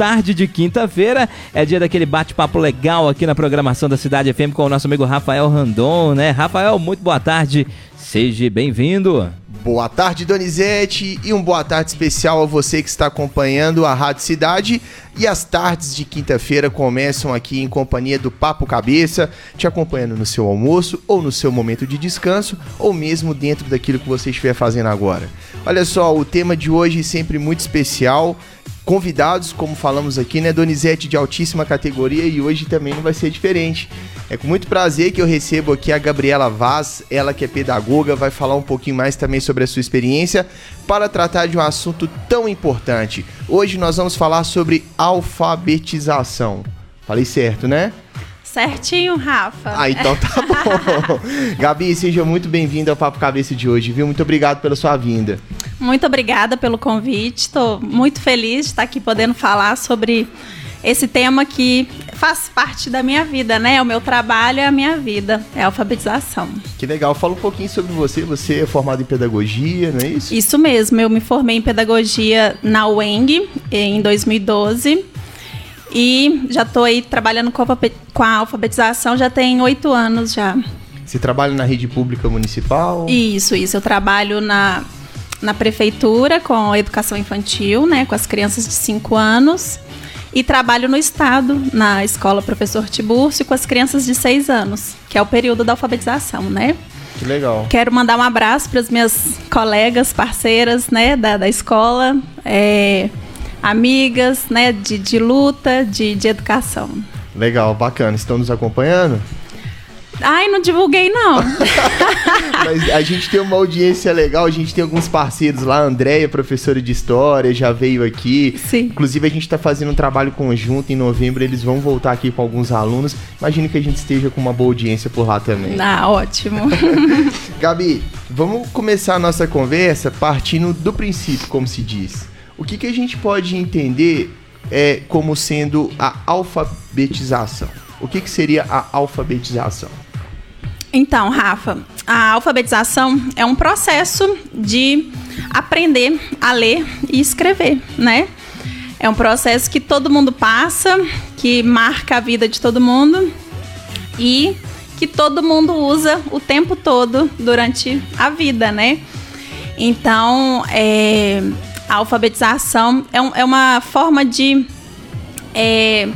tarde de quinta-feira. É dia daquele bate-papo legal aqui na programação da Cidade FM com o nosso amigo Rafael Randon, né? Rafael, muito boa tarde. Seja bem-vindo. Boa tarde, Donizete, e um boa tarde especial a você que está acompanhando a Rádio Cidade. E as tardes de quinta-feira começam aqui em companhia do Papo Cabeça, te acompanhando no seu almoço ou no seu momento de descanso, ou mesmo dentro daquilo que você estiver fazendo agora. Olha só, o tema de hoje é sempre muito especial convidados, como falamos aqui, né? Donizete de altíssima categoria e hoje também não vai ser diferente. É com muito prazer que eu recebo aqui a Gabriela Vaz, ela que é pedagoga, vai falar um pouquinho mais também sobre a sua experiência para tratar de um assunto tão importante. Hoje nós vamos falar sobre alfabetização. Falei certo, né? Certinho, Rafa. Ah, então tá bom. Gabi, seja muito bem-vinda ao Papo Cabeça de hoje, viu? Muito obrigado pela sua vinda. Muito obrigada pelo convite. Estou muito feliz de estar aqui podendo falar sobre esse tema que faz parte da minha vida, né? O meu trabalho é a minha vida, é a alfabetização. Que legal. Fala um pouquinho sobre você. Você é formado em pedagogia, não é isso? Isso mesmo. Eu me formei em pedagogia na UENG em 2012. E já estou aí trabalhando com a alfabetização já tem oito anos já. Você trabalha na rede pública municipal? Isso, isso. Eu trabalho na, na prefeitura com a educação infantil, né, com as crianças de 5 anos. E trabalho no estado, na escola Professor Tiburcio, com as crianças de 6 anos, que é o período da alfabetização, né? Que legal. Quero mandar um abraço para as minhas colegas, parceiras, né, da, da escola. É, amigas, né, de, de luta, de, de educação. Legal, bacana. Estão nos acompanhando? Ai, não divulguei, não. Mas a gente tem uma audiência legal, a gente tem alguns parceiros lá, a Andréia, professora de história, já veio aqui. Sim. Inclusive, a gente está fazendo um trabalho conjunto em novembro, eles vão voltar aqui com alguns alunos. Imagino que a gente esteja com uma boa audiência por lá também. Ah, ótimo. Gabi, vamos começar a nossa conversa partindo do princípio, como se diz. O que, que a gente pode entender é, como sendo a alfabetização? O que, que seria a alfabetização? Então, Rafa, a alfabetização é um processo de aprender a ler e escrever, né? É um processo que todo mundo passa, que marca a vida de todo mundo e que todo mundo usa o tempo todo durante a vida, né? Então, é, a alfabetização é, um, é uma forma de é,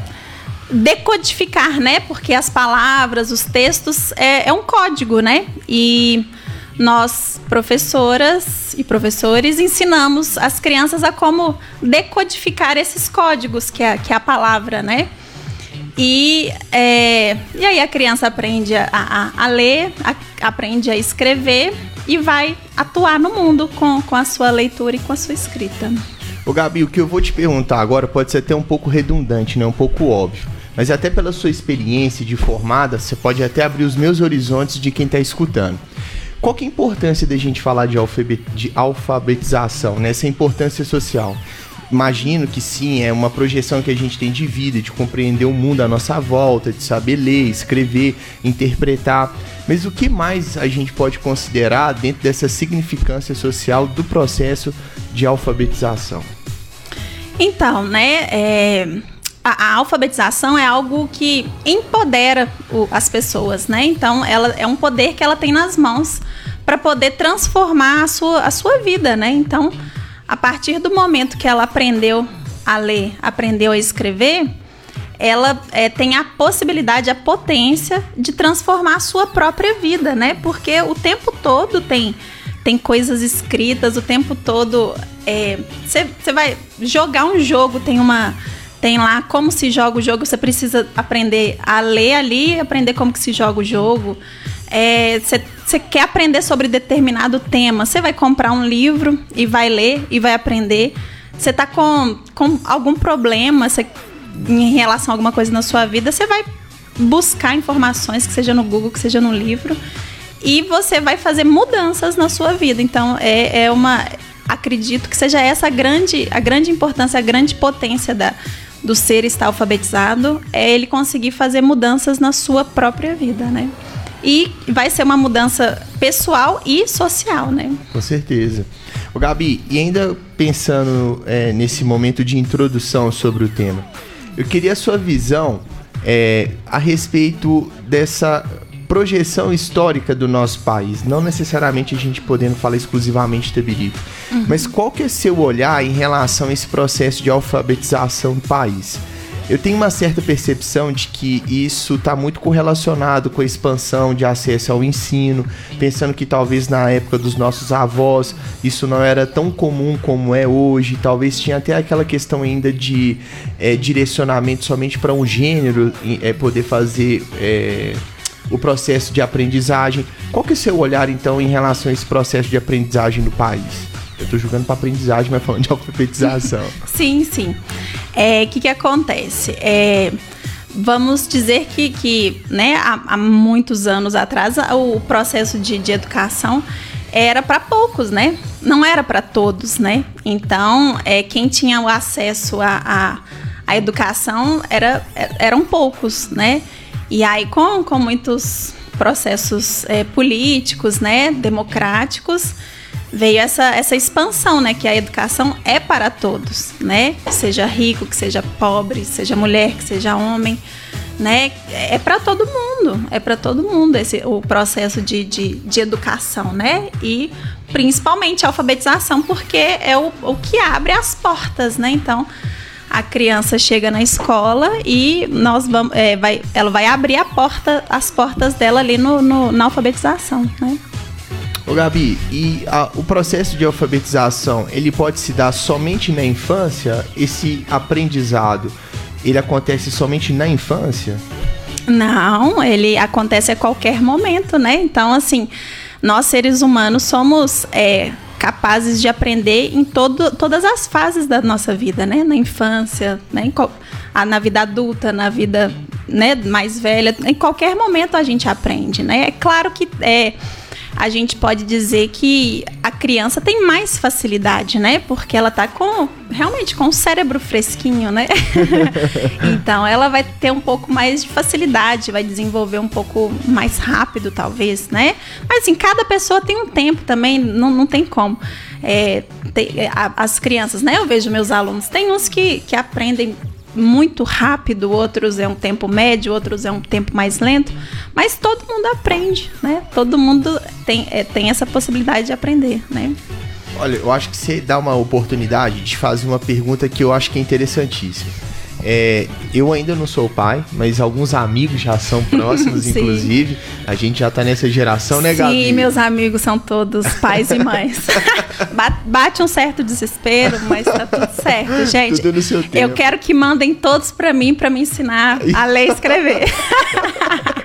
decodificar, né? Porque as palavras, os textos é, é um código, né? E nós, professoras e professores, ensinamos as crianças a como decodificar esses códigos, que é, que é a palavra, né? E, é, e aí a criança aprende a, a, a ler, a, aprende a escrever e vai atuar no mundo com, com a sua leitura e com a sua escrita. Ô Gabi, o que eu vou te perguntar agora pode ser até um pouco redundante, né? Um pouco óbvio. Mas até pela sua experiência de formada, você pode até abrir os meus horizontes de quem está escutando. Qual que é a importância da gente falar de, de alfabetização, né? essa importância social? Imagino que sim, é uma projeção que a gente tem de vida, de compreender o mundo à nossa volta, de saber ler, escrever, interpretar. Mas o que mais a gente pode considerar dentro dessa significância social do processo de alfabetização? Então, né, é, a, a, alfabetização é algo que empodera o, as pessoas, né? Então, ela é um poder que ela tem nas mãos para poder transformar a sua, a sua vida, né? Então, a partir do momento que ela aprendeu a ler, aprendeu a escrever, ela é, tem a possibilidade, a potência de transformar a sua própria vida, né? Porque o tempo todo tem, tem coisas escritas, o tempo todo. Você é, vai jogar um jogo, tem uma. Tem lá como se joga o jogo, você precisa aprender a ler ali, aprender como que se joga o jogo. Você é, quer aprender sobre determinado tema, você vai comprar um livro e vai ler e vai aprender. Você está com, com algum problema, cê, em relação a alguma coisa na sua vida, você vai buscar informações, que seja no Google, que seja no livro, e você vai fazer mudanças na sua vida. Então, é, é uma. Acredito que seja essa a grande, a grande importância, a grande potência da, do ser estar alfabetizado, é ele conseguir fazer mudanças na sua própria vida, né? E vai ser uma mudança pessoal e social, né? Com certeza. O Gabi, e ainda pensando é, nesse momento de introdução sobre o tema. Eu queria a sua visão é, a respeito dessa projeção histórica do nosso país, não necessariamente a gente podendo falar exclusivamente de Tabirico, uhum. mas qual que é seu olhar em relação a esse processo de alfabetização do país? Eu tenho uma certa percepção de que isso está muito correlacionado com a expansão de acesso ao ensino, pensando que talvez na época dos nossos avós isso não era tão comum como é hoje, talvez tinha até aquela questão ainda de é, direcionamento somente para um gênero, é, poder fazer. É, o processo de aprendizagem. Qual que é o seu olhar, então, em relação a esse processo de aprendizagem no país? Eu estou jogando para aprendizagem, mas falando de alfabetização. sim, sim. O é, que, que acontece? É, vamos dizer que, que né, há, há, muitos anos atrás, o processo de, de educação era para poucos, né? Não era para todos, né? Então, é, quem tinha o acesso à a, a, a, educação era, eram poucos, né? E aí, com, com muitos processos é, políticos, né, democráticos, veio essa, essa expansão, né, que a educação é para todos, né, que seja rico, que seja pobre, seja mulher, que seja homem, né, é para todo mundo, é para todo mundo esse o processo de, de, de, educação, né, e principalmente a alfabetização, porque é o, o que abre as portas, né, então a criança chega na escola e nós vamos, é, vai, ela vai abrir a porta, as portas dela ali no, no na alfabetização, né? Ô Gabi, e a, o processo de alfabetização, ele pode se dar somente na infância? Esse aprendizado, ele acontece somente na infância? Não, ele acontece a qualquer momento, né? Então, assim, nós seres humanos somos é, capazes de aprender em todo, todas as fases da nossa vida, né? Na infância, né? na vida adulta, na vida né, mais velha, em qualquer momento a gente aprende, né? É claro que é, a gente pode dizer que a criança tem mais facilidade, né? Porque ela tá com realmente com o cérebro fresquinho, né? então ela vai ter um pouco mais de facilidade, vai desenvolver um pouco mais rápido, talvez, né? Mas assim, cada pessoa tem um tempo também, não, não tem como. É, tem, as crianças, né? Eu vejo meus alunos, tem uns que, que aprendem muito rápido, outros é um tempo médio, outros é um tempo mais lento, mas todo mundo aprende, né? Todo mundo tem, é, tem essa possibilidade de aprender, né? Olha, eu acho que você dá uma oportunidade de fazer uma pergunta que eu acho que é interessantíssima. É, eu ainda não sou pai, mas alguns amigos já são próximos, inclusive. A gente já tá nessa geração, né, Gabi? Sim, meus amigos são todos pais e mães. Bate um certo desespero, mas tá tudo certo, gente. Tudo no seu tempo. Eu quero que mandem todos para mim para me ensinar a ler e escrever.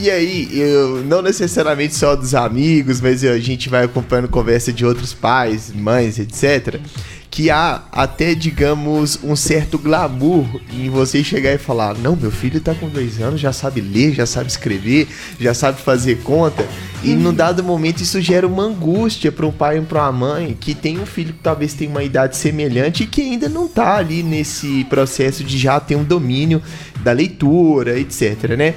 E aí, eu não necessariamente só dos amigos, mas a gente vai acompanhando conversa de outros pais, mães, etc que há até, digamos, um certo glamour em você chegar e falar: Não, meu filho tá com dois anos, já sabe ler, já sabe escrever, já sabe fazer conta. E num dado momento isso gera uma angústia para um pai e para uma mãe que tem um filho que talvez tenha uma idade semelhante e que ainda não tá ali nesse processo de já ter um domínio da leitura, etc, né?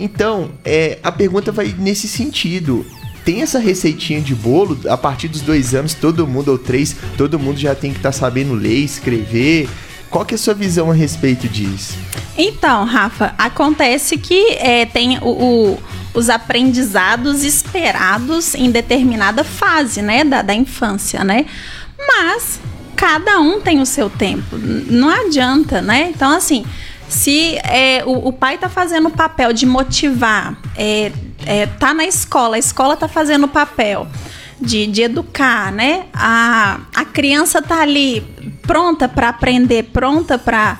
Então, é, a pergunta vai nesse sentido tem essa receitinha de bolo, a partir dos dois anos, todo mundo, ou três, todo mundo já tem que estar tá sabendo ler, escrever. Qual que é a sua visão a respeito disso? Então, Rafa, acontece que é, tem o, o, os aprendizados esperados em determinada fase, né, da, da infância, né? Mas cada um tem o seu tempo, não adianta, né? Então, assim, se é, o, o, pai está fazendo o papel de motivar, é, é, tá na escola, a escola tá fazendo o papel de, de educar, né? A, a criança tá ali pronta para aprender, pronta para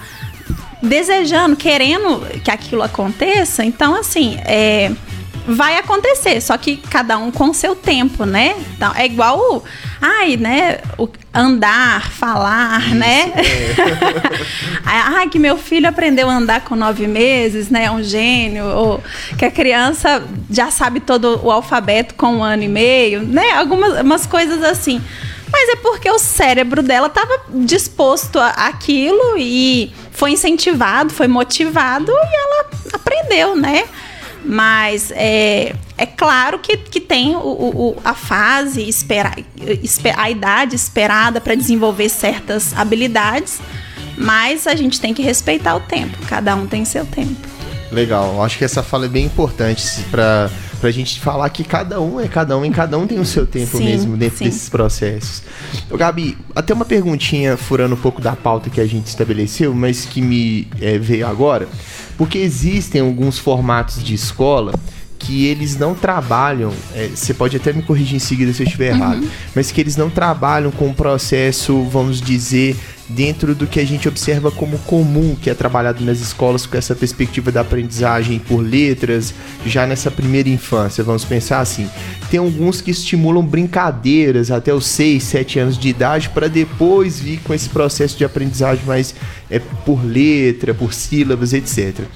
desejando, querendo que aquilo aconteça. Então, assim, é, vai acontecer, só que cada um com seu tempo, né? Então, é igual o, ai, né, o andar, falar, Isso, né? É. ai, que meu filho aprendeu a andar com nove meses, né? É um gênio. Ou que a criança já sabe todo o alfabeto com um ano e meio, né? Algumas coisas assim. Mas é porque o cérebro dela estava disposto a aquilo e foi incentivado, foi motivado e ela aprendeu, né? Mas é, é claro que, que tem o, o a fase, espera, a idade esperada para desenvolver certas habilidades, mas a gente tem que respeitar o tempo, cada um tem seu tempo. Legal, acho que essa fala é bem importante para pra gente falar que cada um é cada um e cada um tem o seu tempo sim, mesmo dentro sim. desses processos. Ô, Gabi, até uma perguntinha furando um pouco da pauta que a gente estabeleceu, mas que me é, veio agora, porque existem alguns formatos de escola que eles não trabalham, é, você pode até me corrigir em seguida se eu estiver uhum. errado, mas que eles não trabalham com o processo, vamos dizer, dentro do que a gente observa como comum, que é trabalhado nas escolas com essa perspectiva da aprendizagem por letras, já nessa primeira infância, vamos pensar assim. Tem alguns que estimulam brincadeiras até os 6, 7 anos de idade para depois vir com esse processo de aprendizagem mais é, por letra, por sílabas, etc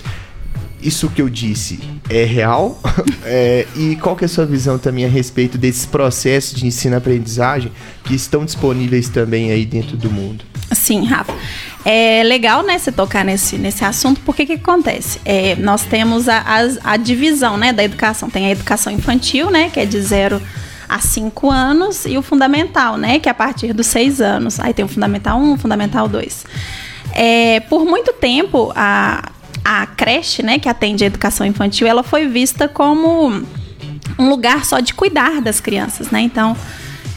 isso que eu disse é real? é, e qual que é a sua visão também a respeito desses processos de ensino-aprendizagem que estão disponíveis também aí dentro do mundo? Sim, Rafa. É legal, né, você tocar nesse, nesse assunto, porque que acontece? É, nós temos a, a, a, divisão, né, da educação. Tem a educação infantil, né, que é de zero a cinco anos, e o fundamental, né, que é a partir dos seis anos. Aí tem o fundamental 1, um, o fundamental 2. É, por muito tempo, a creche, né, que atende a educação infantil, ela foi vista como um lugar só de cuidar das crianças, né? Então,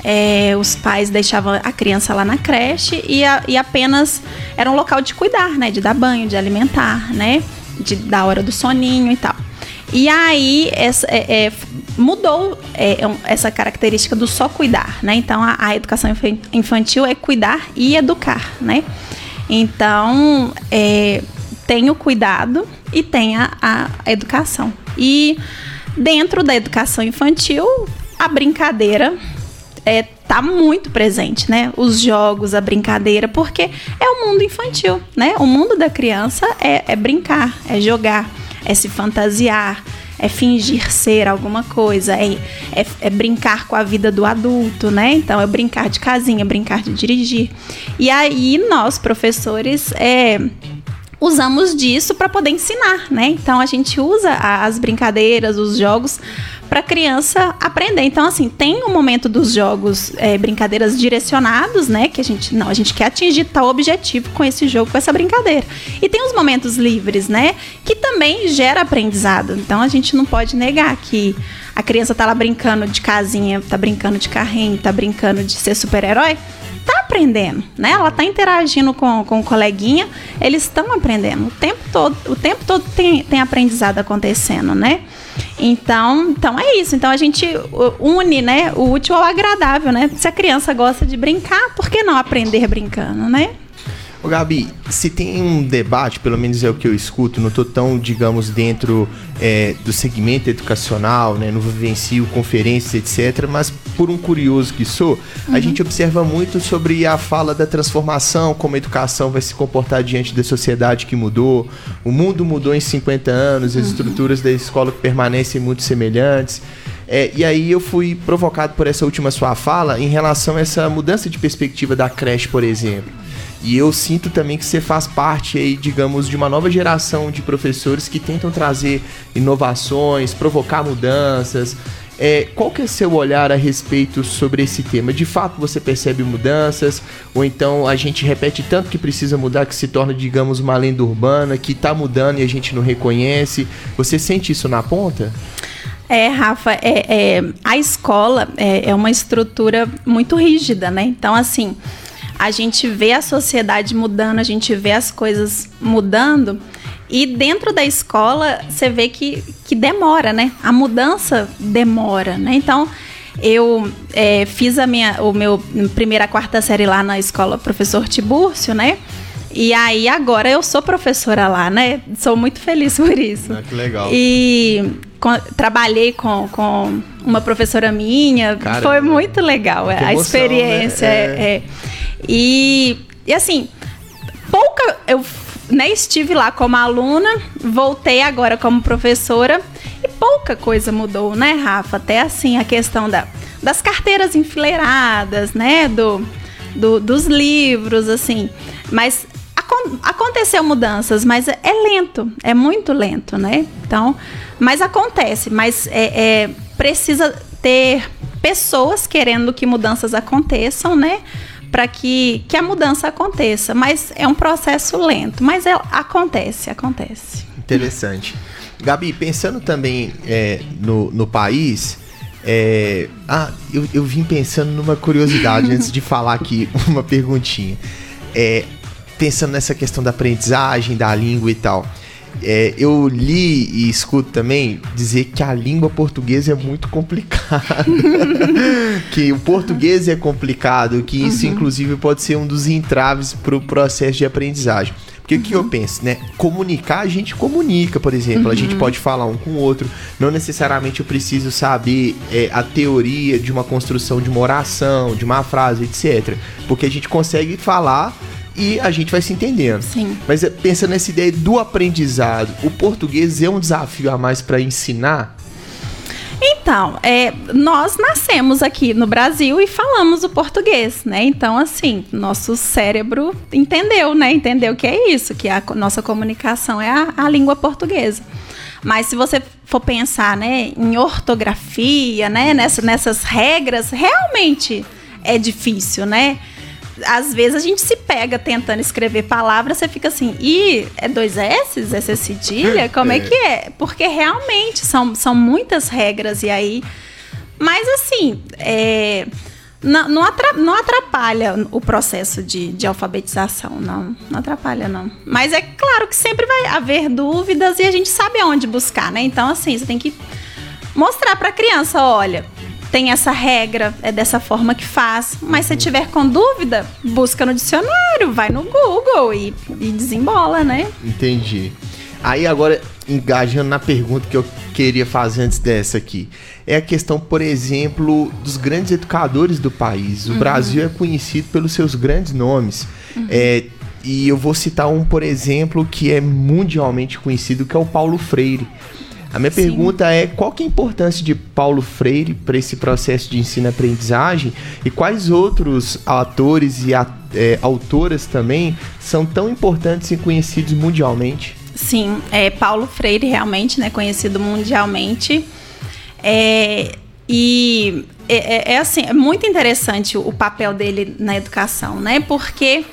é, os pais deixavam a criança lá na creche e, a, e, apenas era um local de cuidar, né? De dar banho, de alimentar, né? De, da hora do soninho e tal. E aí essa, é, é, mudou essa característica do só cuidar, né? Então a, a, educação infantil é cuidar e educar, né? Então tem o cuidado e tem a, a educação. E dentro da educação infantil, a brincadeira é, tá muito presente, né? Os jogos, a brincadeira, porque é o mundo infantil, né? O mundo da criança é, é brincar, é jogar, é se fantasiar, é fingir ser alguma coisa, é, é, é, brincar com a vida do adulto, né? Então, é brincar de casinha, brincar de dirigir. E aí, nós, professores, é, usamos disso para poder ensinar, né? Então a gente usa as brincadeiras, os jogos para criança aprender. Então assim tem um momento dos jogos, é, brincadeiras direcionados, né? Que a gente não, a gente quer atingir tal objetivo com esse jogo, com essa brincadeira. E tem os momentos livres, né? Que também gera aprendizado. Então a gente não pode negar que a criança tá lá brincando de casinha, tá brincando de carrinho, tá brincando de ser super-herói tá aprendendo, né? Ela tá interagindo com, com o coleguinha, eles estão aprendendo. O tempo todo, o tempo todo tem, tem aprendizado acontecendo, né? Então, então é isso. Então a gente une, né, o útil ao agradável, né? Se a criança gosta de brincar, por que não aprender brincando, né? Ô Gabi, se tem um debate, pelo menos é o que eu escuto, não estou tão, digamos, dentro é, do segmento educacional, né, não vivencio conferências, etc., mas por um curioso que sou, uhum. a gente observa muito sobre a fala da transformação, como a educação vai se comportar diante da sociedade que mudou, o mundo mudou em 50 anos, as uhum. estruturas da escola permanecem muito semelhantes. É, e aí eu fui provocado por essa última sua fala em relação a essa mudança de perspectiva da creche, por exemplo. E eu sinto também que você faz parte aí, digamos, de uma nova geração de professores que tentam trazer inovações, provocar mudanças. É, qual que é seu olhar a respeito sobre esse tema? De fato você percebe mudanças? Ou então a gente repete tanto que precisa mudar que se torna, digamos, uma lenda urbana que está mudando e a gente não reconhece? Você sente isso na ponta? É, Rafa, é, é a escola é, é uma estrutura muito rígida, né? Então, assim, a gente vê a sociedade mudando, a gente vê as coisas mudando. E dentro da escola, você vê que, que demora, né? A mudança demora, né? Então, eu é, fiz a minha, o meu primeira quarta série lá na escola Professor Tibúrcio, né? E aí agora eu sou professora lá, né? Sou muito feliz por isso. Ah, que legal. E com, trabalhei com, com uma professora minha. Caramba. Foi muito legal que a emoção, experiência. Né? É. É. E, e assim, pouca. Eu né, estive lá como aluna, voltei agora como professora e pouca coisa mudou, né, Rafa? Até assim a questão da, das carteiras enfileiradas, né, do, do dos livros, assim. Mas aconteceu mudanças, mas é lento, é muito lento, né? Então, mas acontece, mas é, é precisa ter pessoas querendo que mudanças aconteçam, né? Para que, que a mudança aconteça. Mas é um processo lento, mas é, acontece, acontece. Interessante. Gabi, pensando também é, no, no país, é, ah, eu, eu vim pensando numa curiosidade antes de falar aqui uma perguntinha. É, pensando nessa questão da aprendizagem, da língua e tal. É, eu li e escuto também dizer que a língua portuguesa é muito complicada. que o português é complicado, que isso, uhum. inclusive, pode ser um dos entraves para o processo de aprendizagem. Porque o que eu uhum. penso, né? Comunicar, a gente comunica, por exemplo. Uhum. A gente uhum. pode falar um com o outro. Não necessariamente eu preciso saber é, a teoria de uma construção de uma oração, de uma frase, etc. Porque a gente consegue falar e a gente vai se entendendo. Sim. Mas é, pensa nessa ideia do aprendizado, o português é um desafio a mais para ensinar? Então, é, nós nascemos aqui no Brasil e falamos o português, né? Então, assim, nosso cérebro entendeu, né? Entendeu que é isso, que a nossa comunicação é a, a língua portuguesa. Mas se você for pensar, né, em ortografia, né, nessa, nessas regras, realmente é difícil, né? Às vezes a gente se pega tentando escrever palavras, você fica assim, e é dois S's? Essa cedilha? Como é. é que é? Porque realmente são, são muitas regras e aí. Mas assim, é, não, não, atrapalha o processo de, de alfabetização, não. Não atrapalha, não. Mas é claro que sempre vai haver dúvidas e a gente sabe aonde buscar, né? Então, assim, você tem que mostrar para a criança, olha, tem essa regra, é dessa forma que faz. Mas se tiver com dúvida, busca no dicionário, vai no Google e, e desembola, né? Entendi. Aí agora, engajando na pergunta que eu queria fazer antes dessa aqui, é a questão, por exemplo, dos grandes educadores do país. O uhum. Brasil é conhecido pelos seus grandes nomes. Uhum. É, e eu vou citar um, por exemplo, que é mundialmente conhecido, que é o Paulo Freire. A minha Sim. pergunta é qual que é a importância de Paulo Freire para esse processo de ensino-aprendizagem e quais outros atores e é, autoras também são tão importantes e conhecidos mundialmente? Sim, é Paulo Freire realmente, né, conhecido mundialmente. É, e é, é, é, assim, é muito interessante o papel dele na educação, né? Porque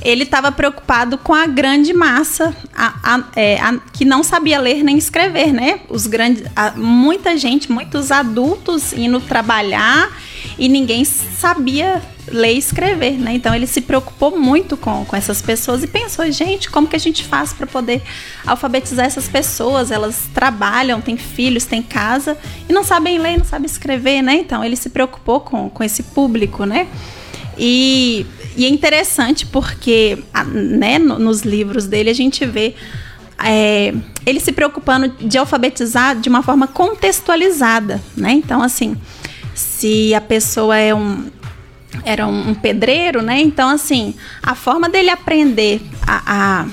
ele estava preocupado com a grande massa a, a, é, a, que não sabia ler nem escrever, né? Os grandes, muita gente, muitos adultos indo trabalhar e ninguém sabia ler e escrever, né? Então ele se preocupou muito com, com essas pessoas e pensou, gente, como que a gente faz para poder alfabetizar essas pessoas? Elas trabalham, têm filhos, têm casa e não sabem ler, não sabem escrever, né? Então ele se preocupou com, com esse público, né? E e é interessante porque, né, nos livros dele a gente vê é, ele se preocupando de alfabetizar de uma forma contextualizada, né? Então, assim, se a pessoa é um era um, pedreiro, né? Então, assim, a forma dele aprender a,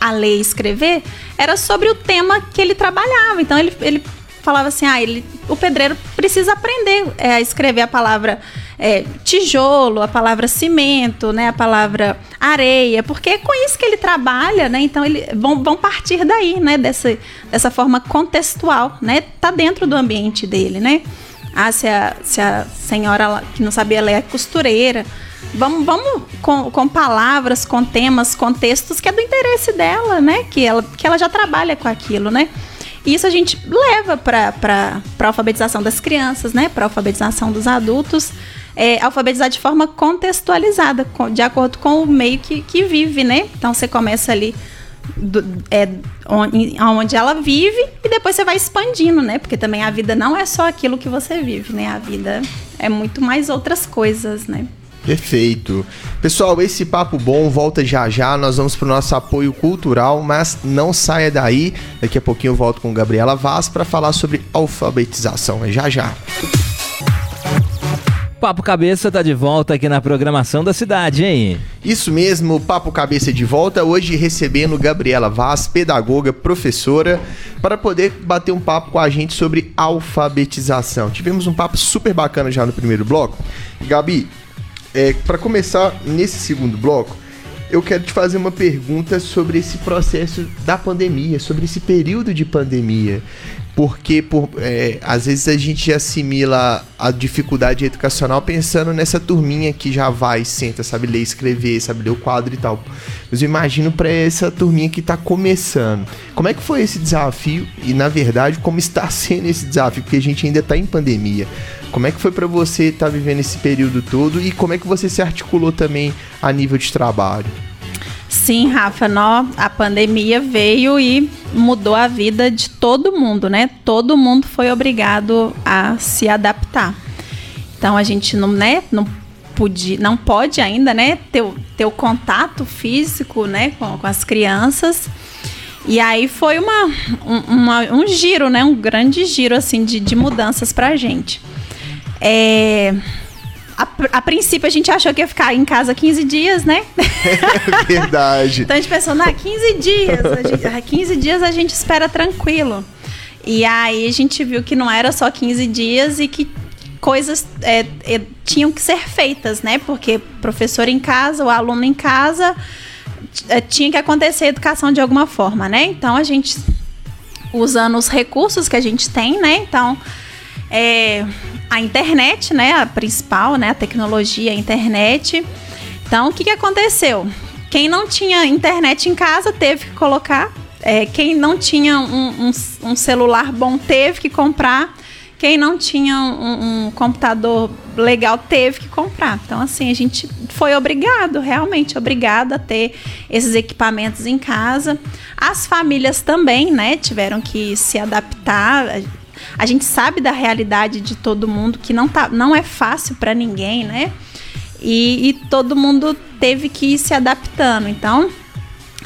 a, a ler e escrever era sobre o tema que ele trabalhava. Então, ele, ele falava assim, ah, ele, o pedreiro precisa aprender é, a escrever a palavra é, tijolo, a palavra cimento, né, a palavra areia, porque é com isso que ele trabalha, né? Então eles vão, vão partir daí, né, dessa, dessa forma contextual, né? Tá dentro do ambiente dele, né? Ah, se a, se a senhora que não sabia ler é costureira, vamos, vamos com, com palavras, com temas, com textos que é do interesse dela, né? Que ela, que ela já trabalha com aquilo, né? E isso a gente leva para a alfabetização das crianças, né? Para a alfabetização dos adultos. É, alfabetizar de forma contextualizada, de acordo com o meio que, que vive, né? Então você começa ali do, é, onde, onde ela vive e depois você vai expandindo, né? Porque também a vida não é só aquilo que você vive, né? A vida é muito mais outras coisas, né? Perfeito. Pessoal, esse papo bom volta já já. Nós vamos para o nosso apoio cultural, mas não saia daí. Daqui a pouquinho eu volto com Gabriela Vaz para falar sobre alfabetização. É já já. Papo Cabeça tá de volta aqui na programação da cidade, hein? Isso mesmo, Papo Cabeça de volta, hoje recebendo Gabriela Vaz, pedagoga, professora, para poder bater um papo com a gente sobre alfabetização. Tivemos um papo super bacana já no primeiro bloco. Gabi, é, para começar nesse segundo bloco, eu quero te fazer uma pergunta sobre esse processo da pandemia, sobre esse período de pandemia porque por, é, às vezes a gente assimila a dificuldade educacional pensando nessa turminha que já vai, senta, sabe ler, escrever, sabe ler o quadro e tal. Mas eu imagino para essa turminha que está começando. Como é que foi esse desafio e, na verdade, como está sendo esse desafio? Porque a gente ainda está em pandemia. Como é que foi para você estar tá vivendo esse período todo e como é que você se articulou também a nível de trabalho? Sim, Rafa, nó, a pandemia veio e mudou a vida de todo mundo, né? Todo mundo foi obrigado a se adaptar. Então a gente não, né, não podia, não pode ainda, né, ter, ter o contato físico, né, com, com as crianças. E aí foi uma, um, uma, um giro, né, um grande giro assim de, de mudanças para a gente. É, a, a, princípio a gente achou que ia ficar em casa 15 dias, né? É verdade. então a gente pensou, na 15 dias, a gente, 15 dias a gente espera tranquilo. E aí a gente viu que não era só 15 dias e que coisas é, é, tinham que ser feitas, né? Porque professor em casa, o aluno em casa, é, tinha que acontecer a educação de alguma forma, né? Então a gente usando os recursos que a gente tem, né? Então é, a internet, né? A principal, né? A tecnologia, a internet. Então, o que, que aconteceu? Quem não tinha internet em casa teve que colocar. É, quem não tinha um, um, um, celular bom teve que comprar. Quem não tinha um, um, computador legal teve que comprar. Então, assim, a gente foi obrigado, realmente obrigado a ter esses equipamentos em casa. As famílias também, né, tiveram que se adaptar. A gente sabe da realidade de todo mundo que não, tá, não é fácil para ninguém, né? E, e todo mundo teve que ir se adaptando. Então,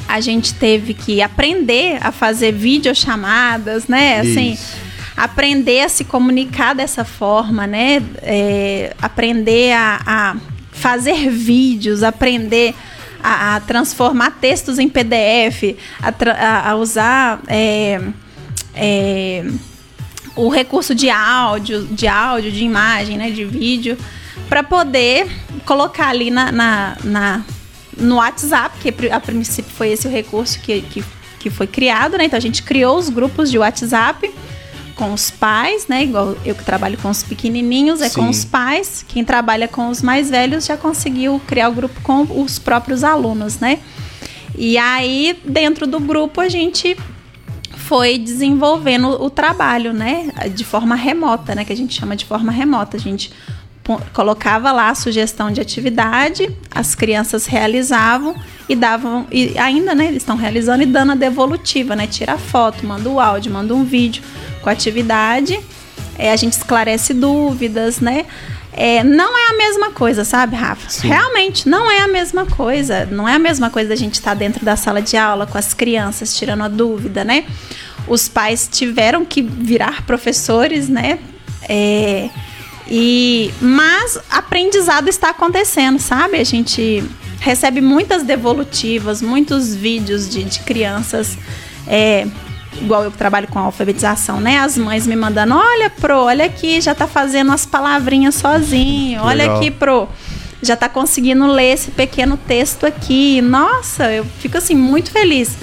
a gente teve que aprender a fazer videochamadas, né? Assim, Isso. aprender a se comunicar dessa forma, né? É, aprender a, a, fazer vídeos, aprender a, a, transformar textos em PDF, a, a usar. É, é, o recurso de áudio, de áudio, de imagem, né, de vídeo, para poder colocar ali na, na, na, no WhatsApp, que a princípio foi esse o recurso que, que, que foi criado, né? Então a gente criou os grupos de WhatsApp com os pais, né? Igual eu que trabalho com os pequenininhos, é Sim. com os pais. Quem trabalha com os mais velhos já conseguiu criar o grupo com os próprios alunos, né? E aí, dentro do grupo, a gente foi desenvolvendo o trabalho, né? De forma remota, né? Que a gente chama de forma remota. A gente colocava lá a sugestão de atividade, as crianças realizavam e davam, e ainda, né? Eles estão realizando e dando a devolutiva, né? Tira foto, manda o áudio, manda um vídeo com a atividade. É, a gente esclarece dúvidas, né? É, não é a mesma coisa, sabe, Rafa? Sim. Realmente não é a mesma coisa. Não é a mesma coisa da gente estar tá dentro da sala de aula com as crianças tirando a dúvida, né? Os pais tiveram que virar professores, né? É, e mas aprendizado está acontecendo, sabe? A gente recebe muitas devolutivas, muitos vídeos de, de crianças. É, igual eu trabalho com alfabetização, né? As mães me mandando, olha, pro, olha aqui, já tá fazendo as palavrinhas sozinho. Olha Legal. aqui, pro, já tá conseguindo ler esse pequeno texto aqui. Nossa, eu fico assim muito feliz.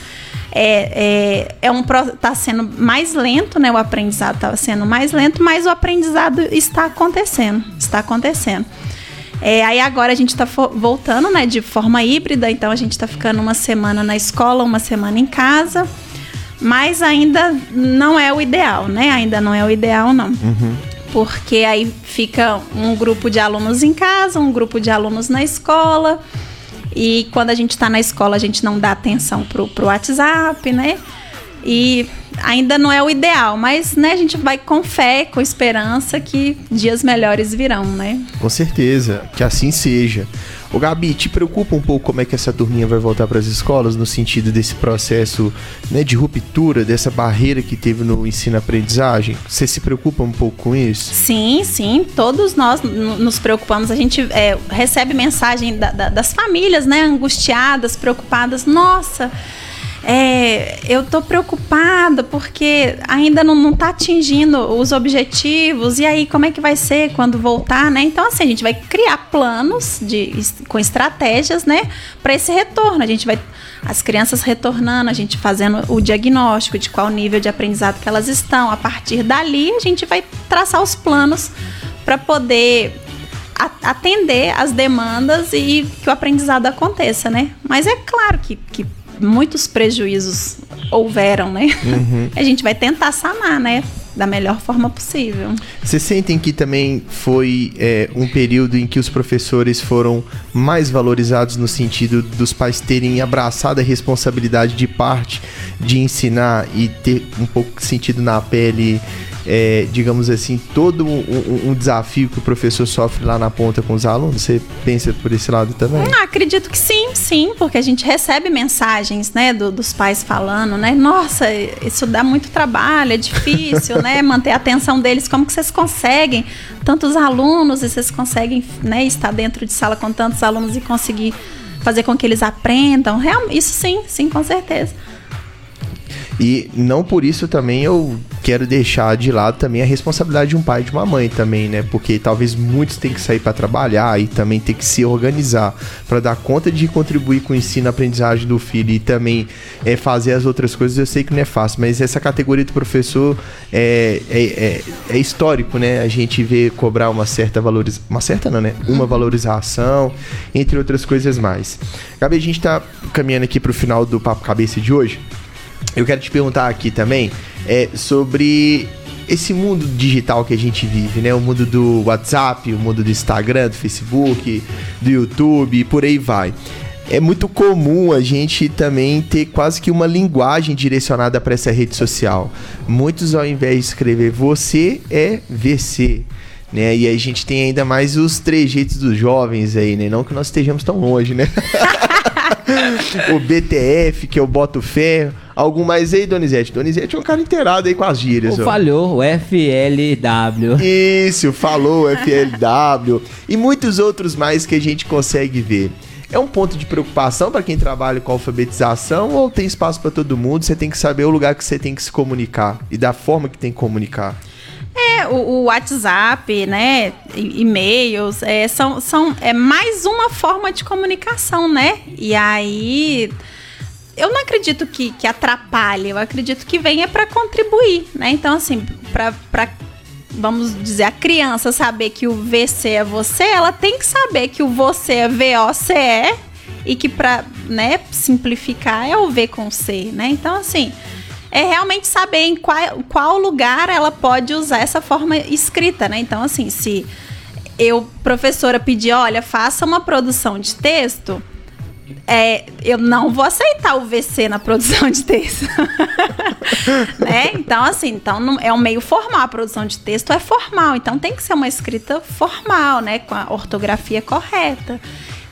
É, é, é um tá sendo mais lento, né? O aprendizado tá sendo mais lento, mas o aprendizado está acontecendo, está acontecendo. É, aí agora a gente está voltando, né, de forma híbrida, então a gente está ficando uma semana na escola, uma semana em casa mas ainda não é o ideal, né? Ainda não é o ideal, não. Uhum. Porque aí fica um grupo de alunos em casa, um grupo de alunos na escola. E quando a gente está na escola, a gente não dá atenção pro, pro WhatsApp, né? E ainda não é o ideal, mas né, a gente vai com fé, com esperança que dias melhores virão, né? Com certeza, que assim seja. O Gabi, te preocupa um pouco como é que essa turminha vai voltar para as escolas no sentido desse processo né, de ruptura, dessa barreira que teve no ensino-aprendizagem? Você se preocupa um pouco com isso? Sim, sim, todos nós nos preocupamos. A gente é, recebe mensagem da, da, das famílias, né, angustiadas, preocupadas. Nossa, é, eu tô preocupada porque ainda não, não tá atingindo os objetivos, e aí como é que vai ser quando voltar, né? Então, assim, a gente vai criar planos de, com estratégias, né, para esse retorno. A gente vai. As crianças retornando, a gente fazendo o diagnóstico de qual nível de aprendizado que elas estão. A partir dali, a gente vai traçar os planos para poder atender as demandas e que o aprendizado aconteça, né? Mas é claro que, que muitos prejuízos houveram, né? Uhum. A gente vai tentar sanar, né? Da melhor forma possível. Vocês sentem que também foi é, um período em que os professores foram mais valorizados no sentido dos pais terem abraçado a responsabilidade de parte de ensinar e ter um pouco sentido na pele é, digamos assim, todo um, um, desafio que o professor sofre lá na ponta com os alunos? Você pensa por esse lado também? Ah, acredito que sim, sim, porque a gente recebe mensagens, né, do, dos pais falando, né, nossa, isso dá muito trabalho, é difícil, né, manter a atenção deles, como que vocês conseguem tantos alunos e vocês conseguem, né, estar dentro de sala com tantos alunos e conseguir fazer com que eles aprendam? Real, isso sim, sim, com certeza. E não por isso também eu quero deixar de lado também a responsabilidade de um pai e de uma mãe também, né? Porque talvez muitos tenham que sair para trabalhar e também ter que se organizar para dar conta de contribuir com o ensino, aprendizagem do filho e também é, fazer as outras coisas. Eu sei que não é fácil, mas essa categoria do professor é, é, é, é histórico, né? A gente vê cobrar uma certa valorização, uma certa não, né? Uma valorização, entre outras coisas mais. Gabi, a gente está caminhando aqui para o final do Papo Cabeça de hoje eu quero te perguntar aqui também é, sobre esse mundo digital que a gente vive, né? O mundo do WhatsApp, o mundo do Instagram, do Facebook, do YouTube e por aí vai. É muito comum a gente também ter quase que uma linguagem direcionada para essa rede social. Muitos, ao invés de escrever você, é VC. Né? E a gente tem ainda mais os trejeitos dos jovens aí, né? Não que nós estejamos tão longe, né? o BTF, que eu boto fé. Algum mais aí, Donizete? Donizete é um cara inteirado aí com as gírias. O falhou, o FLW. Isso, falou, FLW. e muitos outros mais que a gente consegue ver. É um ponto de preocupação para quem trabalha com alfabetização ou tem espaço para todo mundo? Você tem que saber o lugar que você tem que se comunicar e da forma que tem que comunicar. É, o, o WhatsApp, né, e-mails, é, são, são é mais uma forma de comunicação, né? E aí eu não acredito que, que atrapalhe, eu acredito que venha para contribuir, né? Então, assim, para vamos dizer, a criança saber que o VC é você, ela tem que saber que o você é VOCE e que para, né, simplificar é o V com C, né? Então, assim, é realmente saber em qual, qual lugar ela pode usar essa forma escrita, né? Então, assim, se eu, professora, pedir, olha, faça uma produção de texto, é, eu não vou aceitar o VC na produção de texto. né? Então, assim, então não, é um meio formal. A produção de texto é formal, então tem que ser uma escrita formal, né? Com a ortografia correta.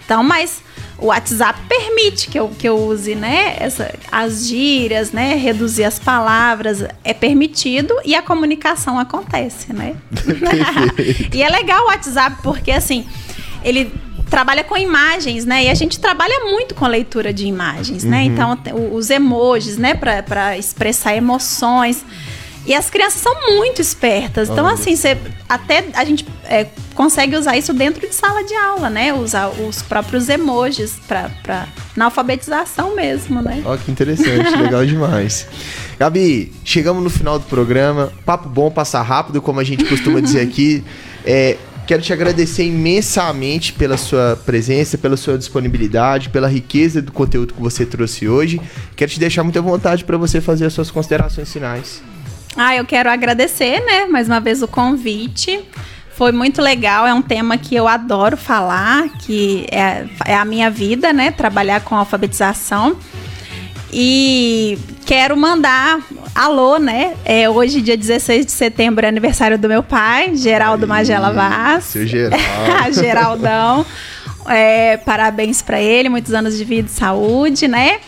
Então, mas o WhatsApp permite que eu, que eu use, né, essa, as gírias, né, reduzir as palavras, é permitido e a comunicação acontece, né? e é legal o WhatsApp porque, assim, ele trabalha com imagens, né? E a gente trabalha muito com leitura de imagens, né? uhum. né? Então, os emojis, né, para expressar emoções. E as crianças são muito espertas. Então, assim, você, até a gente é, consegue usar isso dentro de sala de aula, né? Usar os próprios emojis para na alfabetização mesmo, né? Ó, que interessante, legal demais. Gabi, chegamos no final do programa. Papo bom, passar rápido, como a gente costuma dizer aqui. É, Quero te agradecer imensamente pela sua presença, pela sua disponibilidade, pela riqueza do conteúdo que você trouxe hoje. Quero te deixar muita vontade para você fazer as suas considerações finais. Ah, eu quero agradecer, né, mais uma vez o convite. Foi muito legal, é um tema que eu adoro falar, que é, é a minha vida, né, trabalhar com alfabetização. E quero mandar alô, né? É, hoje, dia 16 de setembro, é aniversário do meu pai, Geraldo Aí, Magela Vaz. Seu Geraldo. Geraldão. É, parabéns para ele, muitos anos de vida e saúde, né?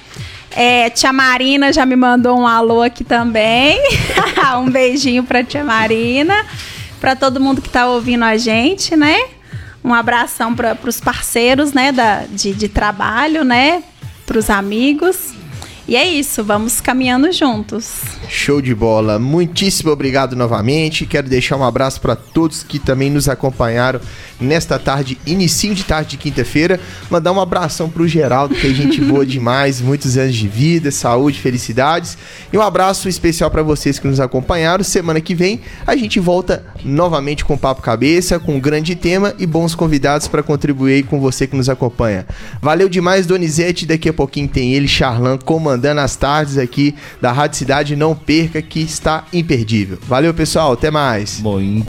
É, tia Marina já me mandou um alô aqui também. um beijinho pra tia Marina. Pra todo mundo que tá ouvindo a gente, né? Um abração para os parceiros, né? Da, de, de trabalho, né? Pros amigos. E é isso, vamos caminhando juntos. Show de bola. Muitíssimo obrigado novamente. Quero deixar um abraço para todos que também nos acompanharam nesta tarde, inicinho de tarde de quinta-feira. Mandar um abração pro Geraldo, que a gente voa demais, muitos anos de vida, saúde, felicidades. E um abraço especial para vocês que nos acompanharam. Semana que vem a gente volta novamente com Papo Cabeça, com um grande tema e bons convidados para contribuir com você que nos acompanha. Valeu demais, Donizete. Daqui a pouquinho tem ele, Charlan, comandando as tardes aqui da Rádio Cidade. Não perca que está imperdível. Valeu, pessoal. Até mais. Muito